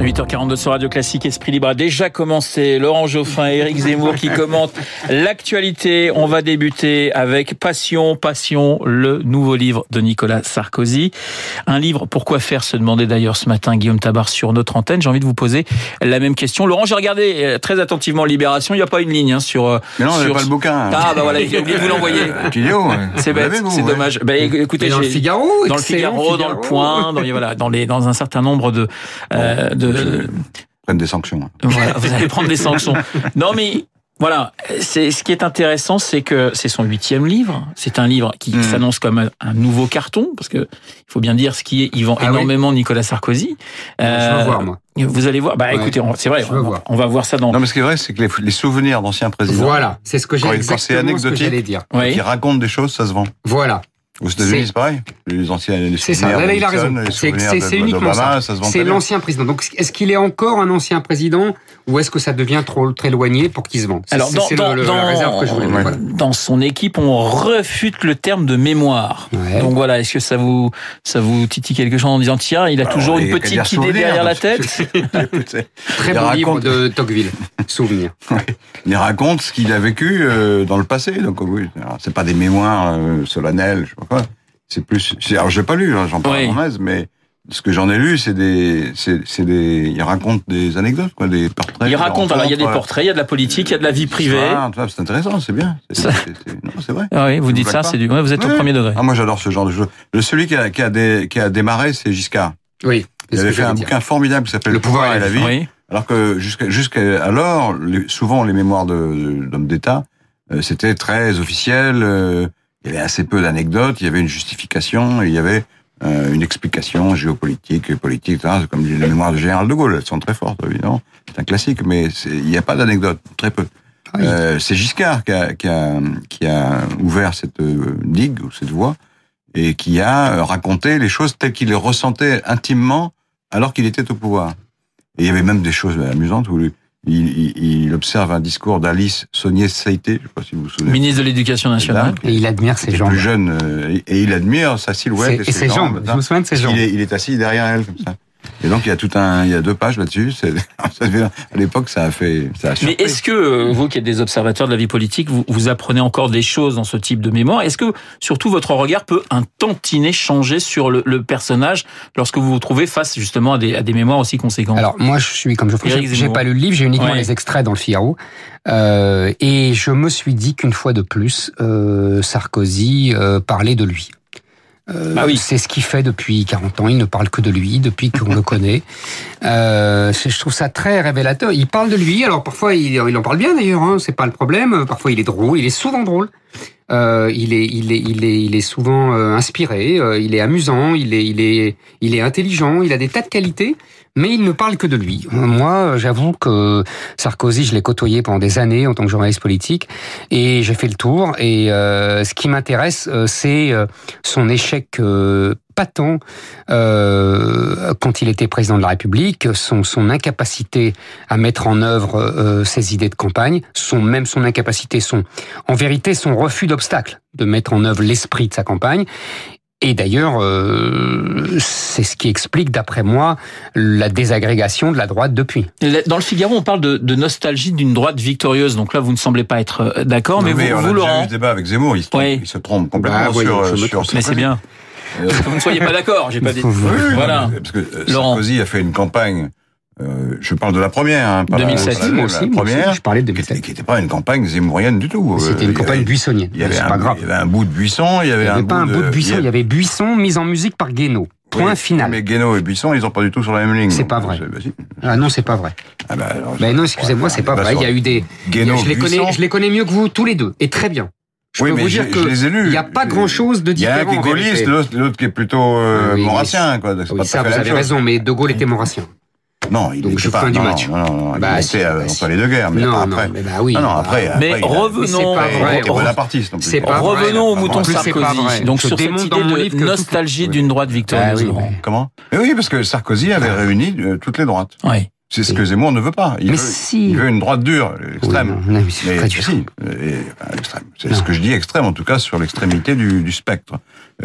8h42 sur Radio Classique, Esprit Libre a déjà commencé. Laurent Geoffrin et Éric Zemmour qui commentent l'actualité. On va débuter avec Passion, Passion, le nouveau livre de Nicolas Sarkozy. Un livre, pourquoi faire se demander d'ailleurs ce matin Guillaume Tabar sur notre antenne. J'ai envie de vous poser la même question. Laurent, j'ai regardé euh, très attentivement Libération. Il n'y a pas une ligne hein, sur... euh, Mais non, on sur... pas le bouquin. Ah bah voilà, j'ai oublié de vous l'envoyer. C'est bête, dommage. Bah, écoutez, dans le Figaro, dans le Figaro, dans le Point, dans, voilà, dans les, dans un certain nombre de, euh, de, Prennent des sanctions. hein. voilà, vous allez prendre des sanctions. Non, mais voilà, c'est ce qui est intéressant, c'est que c'est son huitième livre. C'est un livre qui Mm. s'annonce comme un, un nouveau carton, parce que il faut bien dire ce qui est. Il vend Ah oui énormément Nicolas Sarkozy. Je Euh, veux voir, moi. Vous allez voir. Bah, Ouais. écoutez, on- c'est vrai. Je On, va- voir. on va voir ça dans. Non, mais ce qui est vrai, c'est que les, les souvenirs d'anciens présidents Voilà, c'est ce que j'ai quand c'est exactement ce que anecdotique. j'allais dire. Oui. qui racontent des choses, ça se vend. Voilà, Aux États-Unis, C'est- pareil. Les anciens les c'est ça. souvenirs Là, il a raison. C'est uniquement ça. C'est l'ancien président. Donc, est-ce qu'il est encore un ancien président? Ou est-ce que ça devient trop très éloigné pour qu'il se vende C'est- Alors, dans, dans, le- le- dans- la réserve que je voulais. Ouais. Voilà. dans son équipe, on refute le terme de mémoire. Ouais. Donc voilà, est-ce que ça vous ça vous titille quelque chose en disant tiens, il a Alors, toujours une petite idée souvenir, derrière la tête Très il beau livre raconte- de Tocqueville. Souvenir. Il raconte ce qu'il a vécu euh, dans le passé. Donc oui, c'est pas des mémoires euh, solennelles, je sais pas quoi. C'est plus. c'est- Alors j'ai pas lu, hein, j'en parle Oui. à mon aise, mais ce que j'en ai lu, c'est des, c'est, c'est des. Il raconte des anecdotes, quoi, des portraits. Il raconte, alors il y a des rencontres, portraits, il y a de la politique, il y a de la vie privée. Ah, tu vois, c'est intéressant, c'est bien. C'est, Ça- c'est- c'est- non, c'est vrai. Ah oui, vous dites ça, c'est du. ouais, vous êtes au Ouais. premier degré. Ah, moi j'adore ce genre de choses. Le celui qui a, qui a, des, qui a démarré, c'est Giscard. Oui. c'est Il avait fait un dire. bouquin formidable qui s'appelle Le pouvoir et la vie. Oui. Alors que jusqu'à jusqu'à alors, les- souvent les mémoires de- d'hommes d'État, euh, c'était très officiel. euh, il y avait assez peu d'anecdotes. Il y avait une justification. Et il y avait euh, une explication géopolitique, politique, etc. Comme les mémoires du général de Gaulle. Elles sont très fortes, évidemment. C'est un classique, mais il n'y a pas d'anecdotes, très peu. Ah oui. Euh, c'est Giscard qui a, qui, a, qui a ouvert cette euh, digue ou cette voie et qui a euh, raconté les choses telles qu'il les ressentait intimement alors qu'il était au pouvoir. Et il y avait même des choses amusantes où il, il, il observe un discours d'Alice Saunier Saïté, je ne sais pas si vous vous souvenez. Ministre de l'Éducation nationale. Et il admire ses Il jambes. plus jeune euh, et et il admire sa silhouette Et ses jambes. Je me souviens de ses jambes. est, il est assis derrière elle comme ça. Et donc il y a tout un, il y a deux pages là-dessus. À l'époque, ça a fait, ça a Mais est-ce que euh, vous, qui êtes des observateurs de la vie politique, vous, vous apprenez encore des choses dans ce type de mémoire? Est-ce que surtout votre regard peut un tantinet changer sur le, le personnage lorsque vous vous trouvez face justement à des, à des mémoires aussi conséquentes? Alors moi, je suis comme Geoffrey. Éric J'ai j'ai Zemmour. pas lu le livre, j'ai uniquement Ouais. les extraits dans le Figaro. Euh, et je me suis dit qu'une fois de plus, euh, Sarkozy euh, parlait de lui. Euh, Bah oui. C'est ce qu'il fait depuis 40 ans. Il ne parle que de lui depuis qu'on le connaît. Euh, je trouve ça très révélateur. Il parle de lui. Alors parfois il, il en parle bien d'ailleurs. Hein, c'est pas le problème. Parfois il est drôle. Il est souvent drôle. Euh, il est, il est, il est, il est souvent euh, inspiré. euh, il est amusant. Il est, il est, il est intelligent. Il a des tas de qualités. Mais il ne parle que de lui. Moi, j'avoue que Sarkozy, je l'ai côtoyé pendant des années en tant que journaliste politique, et j'ai fait le tour. Et euh, ce qui m'intéresse, euh, c'est euh, son échec patent euh, quand il était président de la République, son, son incapacité à mettre en œuvre euh, ses idées de campagne, son même son incapacité, son en vérité son refus d'obstacle de mettre en œuvre l'esprit de sa campagne. Et d'ailleurs, euh, c'est ce qui explique, d'après moi, la désagrégation de la droite depuis. Dans le Figaro, on parle de, de nostalgie d'une droite victorieuse. Donc là, vous ne semblez pas être euh, d'accord, mais, Non, vous, on a vous déjà eu ce débat avec Zemmour. Il se trompe, Oui. il se trompe complètement Bah, voyons, sur, sur. Mais c'est bien. Euh, Que vous ne soyez pas d'accord, j'ai pas dit. Oui, Voilà. Parce que euh, Laurent. Sarkozy a fait une campagne. euh, je parle de la première, hein, pas la- 2007. pas la, moi la aussi, moi première, aussi, je parlais de qui était- 2007. qui n'était pas une campagne zémourienne du tout. C'était Euh, une y campagne buissonnienne. Il y avait, un, pas grave. il y avait un bout de buisson, il y avait, Il n'y avait un, pas un bout de buisson, il y avait buisson mis en musique par Guénaud. Point Oui, final. Mais Guénaud et Buisson, ils ont pas du tout sur la même ligne. C'est pas vrai. bah, si. Ah non, c'est pas vrai. Ah bah, alors, Ben non, excusez-moi, c'est pas vrai. Il y a eu des. Guénaud, je les connais, je les connais mieux que vous tous les deux, et très bien. Je Oui, peux mais vous dire je les ai que lus. il n'y a pas Je- grand-chose de Il y a différent. un qui est gaulliste, l'autre qui est plutôt euh, oui, maurassien. Quoi. C'est Oui, pas ça, vous avez raison, chose. mais De Gaulle était maurassien. Non, il Donc, était je pas. fin du non, match. Non, non, non, il Bah, était si, euh, bah, entre les deux guerres, mais non, pas non, après. mais bah oui. Non, bah, après. Mais après, il revenons, c'est pas vrai. Il était bonapartiste. non plus. C'est pas vrai. revenons au Pas mouton Sarkozy. Donc sur cette idée de nostalgie Oui. d'une droite victorieuse. Ah oui, Laurent. oui. Comment? Mais oui, parce que Sarkozy avait réuni euh, toutes les droites. Ouais. C'est ce que Zemmour ne veut pas. Il, Mais veut, si. il veut une droite dure, l'extrême. Oui, non, non, mais c'est Mais pas du si, l'extrême. C'est ce que je dis extrême, en tout cas, sur l'extrémité du, du spectre.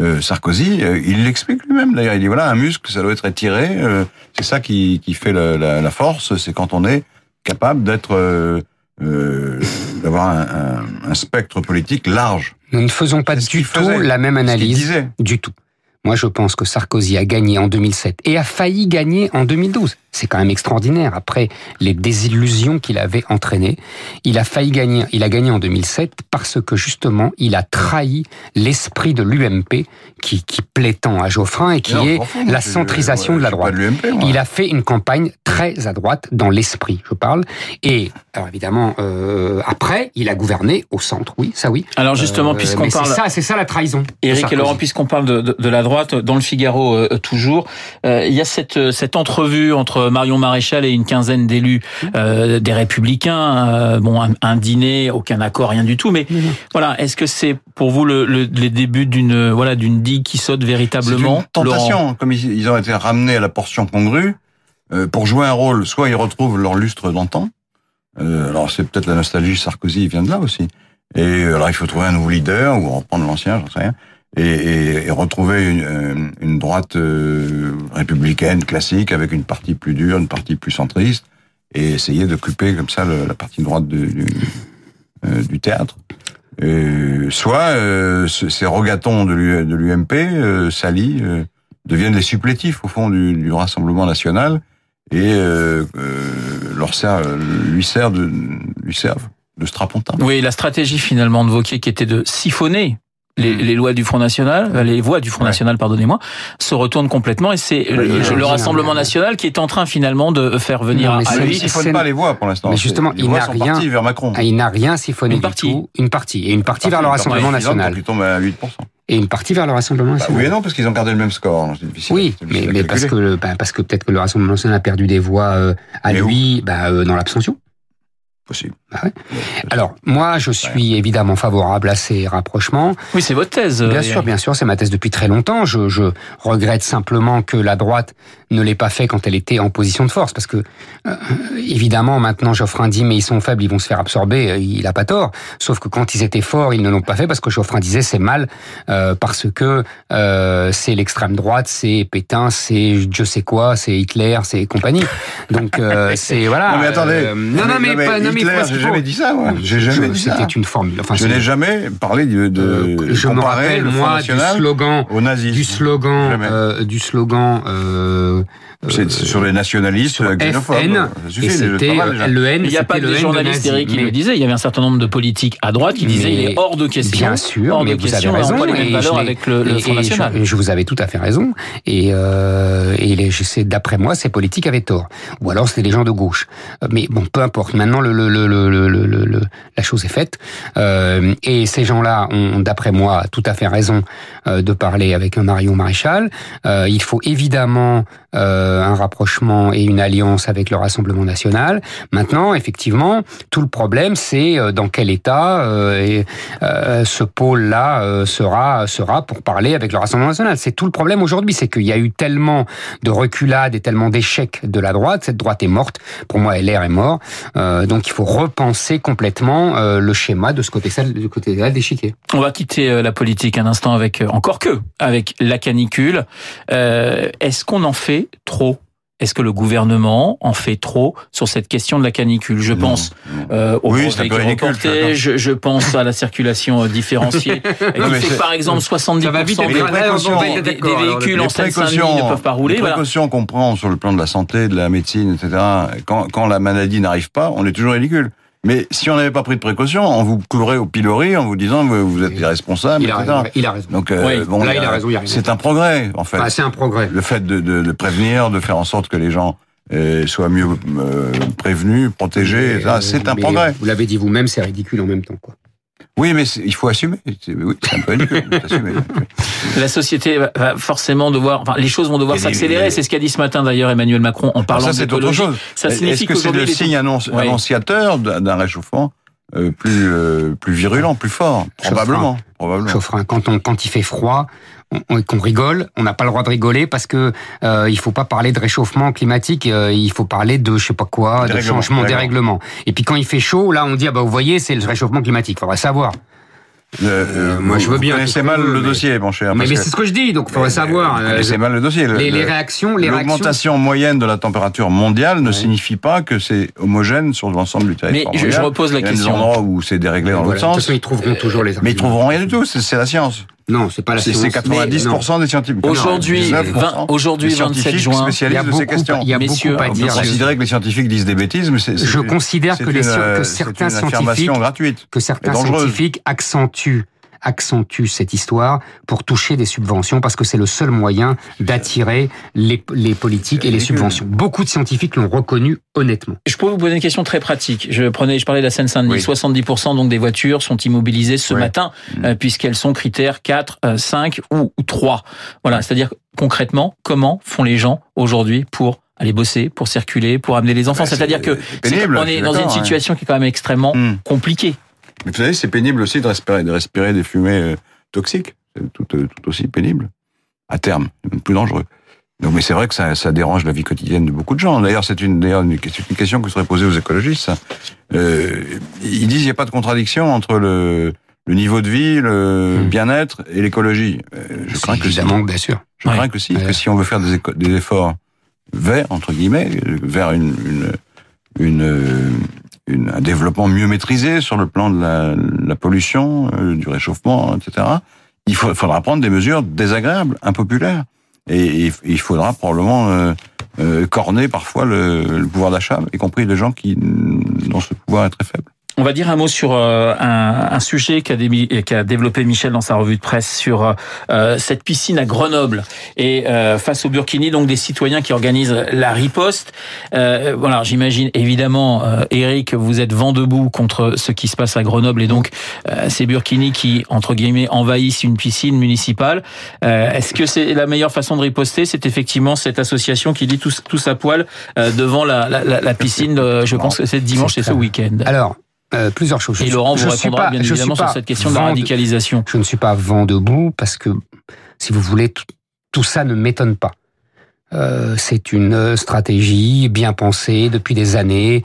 Euh, Sarkozy, euh, il l'explique lui-même d'ailleurs. Il dit voilà, un muscle, ça doit être étiré. euh, c'est ça qui, qui fait la, la, la force. C'est quand on est capable d'être, euh, euh, d'avoir un, un, un spectre politique large. Nous ne faisons pas du tout faisait, la même analyse. Du tout. Moi, je pense que Sarkozy a gagné en 2007 et a failli gagner en 2012. C'est quand même extraordinaire. Après les désillusions qu'il avait entraînées, il a failli gagner. Il a gagné en 2007 parce que justement, il a trahi l'esprit de l'UMP qui, qui plaît tant à Geoffrin et qui non, est la je- centrisation ouais, de la droite. de. Il a fait une campagne très à droite dans l'esprit, je parle. Et alors évidemment, euh, après, il a gouverné au centre. Oui, ça oui. Alors justement, Euh, puisqu'on parle... c'est ça, c'est ça la trahison. Éric et. Laurent, puisqu'on parle de, de, de la droite, dans le Figaro euh, toujours, euh, il y a cette, cette entrevue entre Marion Maréchal et une quinzaine d'élus euh, des Républicains. euh, bon, un, un dîner, aucun accord, rien du tout. Mais voilà, est-ce que c'est pour vous le, le, les débuts d'une voilà d'une digue qui saute véritablement une tentation. Laurent Comme ils, ils ont été ramenés à la portion congrue, euh, pour jouer un rôle, soit ils retrouvent leur lustre d'antan. Euh, alors c'est peut-être la nostalgie Sarkozy vient de là aussi. Et alors il faut trouver un nouveau leader ou reprendre l'ancien, j'en sais rien. Et, et, et retrouver une, euh, une droite euh, républicaine classique avec une partie plus dure, une partie plus centriste, et essayer d'occuper comme ça la partie droite de- du, euh, du théâtre. Euh, soit euh, ce- ces rogatons de l'U- de l'UMP, euh, deviennent les supplétifs au fond du, du Rassemblement national et leur sert, lui sert de, lui servent de strapontin. Oui, la stratégie finalement de Vauquier qui était de siphonner les, Mm. les lois du Front National, euh, les voix du Front Ouais. National, pardonnez-moi, se retourne complètement et c'est le, a- Rassemblement National qui est en train finalement de faire venir Non, mais à Ah, lui pas les voix pour l'instant. Mais justement, les il n'a rien- vers Macron. Ah, il n'a rien siphonné Une du partie. tout. Une partie. Et une partie vers le Rassemblement national. qu'ils tombent à 8%. Et une partie vers le Rassemblement Bah, national. oui et non, parce qu'ils ont gardé le même score. donc c'est difficile- Oui, mais, difficile à mais parce que calculer. le- bah, parce que peut-être que le Rassemblement national a perdu des voix euh, à Mais lui bah, euh, dans l'abstention. Possible. Ouais. Alors moi, je suis évidemment favorable à ces rapprochements. Oui, c'est votre thèse. Bien euh, sûr, bien sûr, c'est ma thèse depuis très longtemps. Je, je regrette simplement que la droite ne l'ait pas fait quand elle était en position de force, parce que euh, évidemment maintenant Geoffrin dit mais ils sont faibles, ils vont se faire absorber. Euh, Il a pas tort. Sauf que quand ils étaient forts, ils ne l'ont pas fait parce que Geoffrin disait c'est mal euh, parce que euh, c'est l'extrême droite, c'est Pétain, c'est je sais quoi, c'est Hitler, c'est compagnie. Donc euh, c'est voilà. Non mais attendez. euh, non non mais, pas, non, mais Hitler, parce j'ai qu'il jamais dit ça. Moi. J'ai Je- jamais dit ça. C'était une formule. Enfin, Je n'ai jamais parlé de, de euh, je me comparer rappelle moi du National slogan au nazisme. du slogan euh, du slogan euh, C'est c'est sur les nationalistes sur xénophobes. C'était déjà. le N il n'y a pas que le des journalistes, qui le disaient. Il y avait un certain nombre de politiques à droite qui disaient il est hors de question. Bien sûr, hors mais de vous avez question, raison. on les mêmes valeurs je avec le, Front National. Je, je vous avais tout à fait raison. Et, euh, et les, je sais, d'après moi, ces politiques avaient tort. Ou alors c'était des gens de gauche. Euh, Mais bon, peu importe. Maintenant, le, le, le, le, la chose est faite. Euh, et ces gens-là ont, d'après moi, tout à fait raison euh, de parler avec un Marion Maréchal. Euh, il faut évidemment euh, un rapprochement et une alliance avec le Rassemblement national. Maintenant, effectivement, tout le problème, c'est euh, dans quel état euh, euh, ce pôle-là euh, sera sera pour parler avec le Rassemblement national. C'est tout le problème aujourd'hui, c'est qu'il y a eu tellement de reculades et tellement d'échecs de la droite. Cette droite est morte. Pour moi, LR est mort. Donc, il faut repenser complètement le schéma de ce côté-là, de l'échiquier. On va quitter la politique un instant avec encore que avec la canicule. Est-ce qu'on en fait trop? Est-ce que le gouvernement en fait trop sur cette question de la canicule? Je Non, pense non. euh, au Oui, reporté, je, je pense à la circulation euh, différenciée, Non, qui mais fait que par exemple 70% Ça va vite, des, précautions- des- des- des véhicules en les Seine-Saint-Denis ne peuvent pas rouler. les Voilà. précautions qu'on prend sur le plan de la santé, de la médecine, etc., quand, quand la maladie n'arrive pas, on est toujours ridicule. Mais si on n'avait pas pris de précautions, on vous couvrait au pilori en vous disant vous, vous êtes irresponsable, Il a etc. Il a raison. Donc euh, bon, là, il a raison, c'est un progrès en fait. Ah, c'est un progrès. le fait de, de, de prévenir, de faire en sorte que les gens euh, soient mieux euh, prévenus, protégés, c'est un progrès. Vous l'avez dit vous-même, c'est ridicule en même temps. Quoi. Oui, mais il faut assumer. Oui, c'est un peu assumer. La société va- forcément devoir, enfin, les choses vont devoir s'accélérer. C'est ce qu'a dit ce matin d'ailleurs Emmanuel Macron en Alors parlant ça, c'est autre chose. Ça Est-ce signifie que c'est le signe annonciateur d'un réchauffement? Euh, plus euh, plus virulent, plus fort, probablement, probablement. Chauffrin, quand on quand il fait froid, on- qu'on rigole, on n'a pas le droit de rigoler parce que euh, il faut pas parler de réchauffement climatique, euh, il faut parler de je sais pas quoi, de changement, dérèglement. dérèglement. Et puis quand il fait chaud, là on dit ah bah vous voyez c'est le réchauffement climatique, faudrait savoir. Euh, euh, moi, je veux vous bien, connaissez tout ce mal le mais- dossier, mon cher. mais c'est ce que je dis, donc faudrait savoir. Vous euh, connaissez mal le dossier. Le- les, les le- réactions, les réactions. L'augmentation moyenne de la température mondiale ne Ouais. signifie pas que c'est homogène sur l'ensemble du territoire. Mais je- je mondial. repose la Il y a des question. endroits où c'est déréglé dans Voilà. l'autre De toute sens. façon, ils trouveront toujours les Mais ils trouveront rien du tout. C'est c'est la science. Non, c'est pas la C'est science. c'est mais 90% des scientifiques. Aujourd'hui, 99% vingt- aujourd'hui, des 27 scientifiques juin, Il y spécialistes a de ces beaucoup, questions. il y a beaucoup à dire. considérer que les scientifiques disent des bêtises, mais c'est. Je c'est- considère c'est que les une, que euh, certains scientifiques- gratuite. que certains scientifiques accentuent accentuent cette histoire pour toucher des subventions parce que c'est le seul moyen d'attirer les, les politiques et les subventions. Beaucoup de scientifiques l'ont reconnu honnêtement. Je peux vous poser une question très pratique. Je prenais, je parlais de la Seine-Saint-Denis. Oui. 70% donc des voitures sont immobilisées ce Oui. matin, Mm. euh, puisqu'elles sont critères 4, euh, 5 ou, ou 3. Voilà. C'est-à-dire, concrètement, comment font les gens aujourd'hui pour aller bosser, pour circuler, pour amener les enfants? Bah, C'est-à-dire c'est que pénible, c'est- on est dans une situation qui est quand même extrêmement Hmm. compliquée. Mais vous savez, c'est pénible aussi de respirer, de respirer des fumées euh, toxiques. C'est tout, euh, tout aussi pénible. À terme, plus dangereux. Donc, mais c'est vrai que ça, ça dérange la vie quotidienne de beaucoup de gens. D'ailleurs, c'est une, d'ailleurs, une, question que serait posée aux écologistes. ça. Euh, ils disent qu'il n'y a pas de contradiction entre le, le niveau de vie, le Hmm. bien-être et l'écologie. Euh, je crains que si. évidemment, bien sûr. Je Ouais. crains que si, Ouais. que si on veut faire des, des efforts vers, entre guillemets, vers une, une, une, un développement mieux maîtrisé sur le plan de la, pollution, euh, du réchauffement, etc., il faudra prendre des mesures désagréables, impopulaires. Et, il faudra probablement euh, euh, corner parfois le, le pouvoir d'achat, y compris des gens qui, dont ce pouvoir est très faible. On va dire un mot sur euh, un, un sujet qu'a dé- qu'a développé Michel dans sa revue de presse sur euh, cette piscine à Grenoble et euh, face au Burkini, donc des citoyens qui organisent la riposte. Euh, voilà, j'imagine évidemment, euh, Eric, vous êtes vent debout contre ce qui se passe à Grenoble et donc euh, ces Burkini qui entre guillemets envahissent une piscine municipale. Euh, Est-ce que c'est la meilleure façon de riposter? C'est effectivement cette association qui dit tous, tous à poil euh, devant la, la, la- la piscine. euh, je pense que c'est dimanche, C'est c'est ce week-end. Alors, euh, plusieurs choses. Et Laurent je vous répondra pas- bien évidemment sur cette question de la radicalisation. Je ne suis pas vent debout parce que, si vous voulez, tout, tout ça ne m'étonne pas. Euh, c'est une stratégie bien pensée depuis des années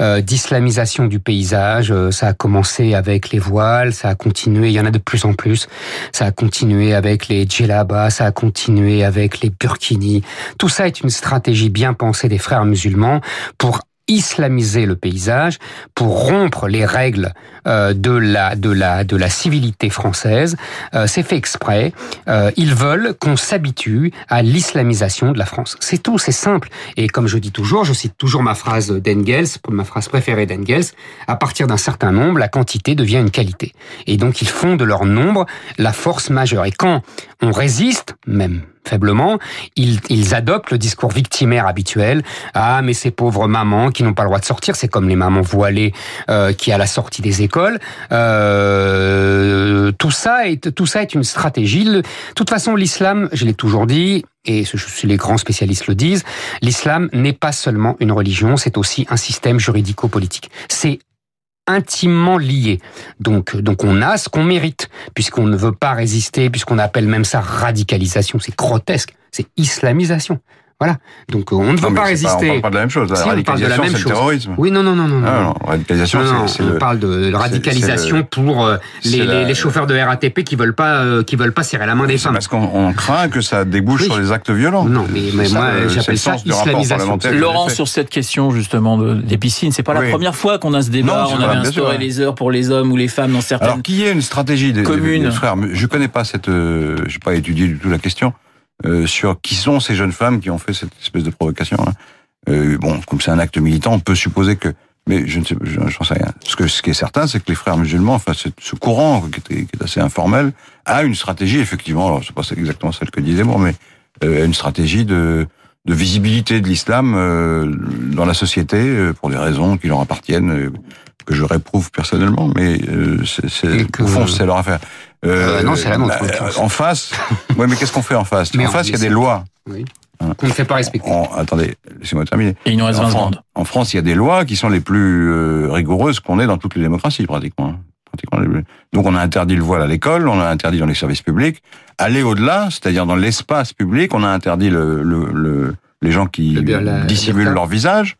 euh, d'islamisation du paysage. Euh, ça a commencé avec les voiles, ça a continué. Il y en a de plus en plus. Ça a continué avec les djellabas, ça a continué avec les burkinis. Tout ça est une stratégie bien pensée des frères musulmans pour islamiser le paysage, pour rompre les règles euh, de la de la de la civilité française. Euh, c'est fait exprès. Euh, ils veulent qu'on s'habitue à l'islamisation de la France. C'est tout, c'est simple. Et comme je dis toujours, je cite toujours ma phrase d'Engels, ma phrase préférée d'Engels. À partir d'un certain nombre, la quantité devient une qualité. Et donc ils font de leur nombre la force majeure. Et quand on résiste, même faiblement, ils, ils adoptent le discours victimaire habituel. Ah, mais ces pauvres mamans qui n'ont pas le droit de sortir, c'est comme les mamans voilées euh, qui à la sortie des écoles. Euh, tout ça est tout ça est une stratégie. De toute façon, l'islam, je l'ai toujours dit. Et les grands spécialistes le disent, l'islam n'est pas seulement une religion, c'est aussi un système juridico-politique. C'est intimement lié. Donc, donc on a ce qu'on mérite, puisqu'on ne veut pas résister, puisqu'on appelle même ça radicalisation. C'est grotesque, c'est islamisation. Voilà. Donc on ne veut Non, mais pas on résister. parle pas de la même chose. La Si, on parle de la radicalisation, même c'est le chose. terrorisme. Oui, non, non, non, non. Ah, radicalisation, Non, non, c'est on le. parle de radicalisation pour euh, les, la- les, les chauffeurs de RATP qui veulent pas euh, qui veulent pas serrer la main des femmes. parce qu'on on craint que ça débouche Oui. sur des actes violents. Non, mais, mais ça, moi j'appelle le ça islamisation. Laurent, sur cette question justement de, des piscines, c'est pas la Oui. première fois qu'on a ce débat. On pas, avait instauré les heures pour les hommes ou les femmes dans certaines. Alors qu'il y ait une stratégie des, Communes. je connais pas cette, euh, j'ai pas étudié du tout la question euh, sur qui sont ces jeunes femmes qui ont fait cette espèce de provocation. hein. Euh, bon, comme c'est un acte militant, on peut supposer que, mais je ne sais, je- j'en sais rien. Ce que ce qui est certain, c'est que les frères musulmans, enfin ce, courant qui, est, qui est assez informel, a une stratégie effectivement. Alors c'est pas exactement celle que disait Moore, mais euh, une stratégie de de visibilité de l'islam euh, dans la société euh, pour des raisons qui leur appartiennent, que je réprouve personnellement, mais euh, c'est, au fond c'est leur affaire. Euh, non, c'est la nôtre, en face, ouais, mais qu'est-ce qu'on fait en face? Mais En on face, il y a des lois. Oui. Qu'on ne fait pas respecter. En- attendez, laissez-moi terminer. Et il nous reste En 20 Fran- secondes. En France, il y a des lois qui sont les plus euh, rigoureuses qu'on ait dans toutes les démocraties, pratiquement. hein. Donc, on a interdit le voile à l'école, on a interdit dans les services publics. Aller au-delà, c'est-à-dire dans l'espace public, on a interdit le, le- le- les gens qui Le bien- la- dissimulent leur visage,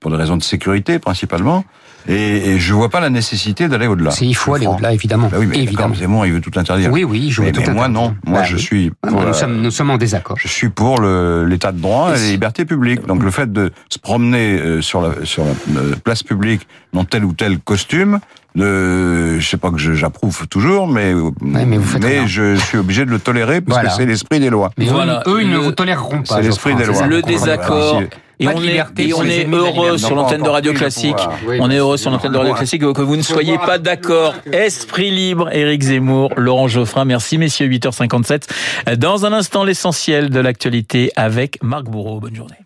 pour des raisons de sécurité principalement. Et, et je vois pas la nécessité d'aller au-delà. C'est- Il faut Je aller au-delà, évidemment. Bah oui, mais évidemment. Zemmour, il veut tout interdire. Oui, oui, je mais, veux tout mais moi, non. Moi, Bah je oui. suis pour la- nous, sommes, nous sommes en désaccord. je suis pour le- l'état de droit et les libertés publiques. Donc le fait de se promener euh, sur la, sur la euh, place publique dans tel ou tel costume, de, je sais pas que je- j'approuve toujours, mais mais vous faites rien. je suis obligé de le tolérer parce Voilà. que c'est l'esprit des lois. Mais eux- Voilà. eux, ils ne Le- vous toléreront pas. C'est l'esprit des lois. Le désaccord. Si- Et on est, et on est heureux sur l'antenne de Radio Classique. Oui, On est heureux sur l'antenne de Radio Classique que vous ne soyez pas d'accord. Esprit libre, Éric Zemmour, Laurent Geoffrin. Merci messieurs, 8h57. Dans un instant, l'essentiel de l'actualité avec Marc Bourreau. Bonne journée.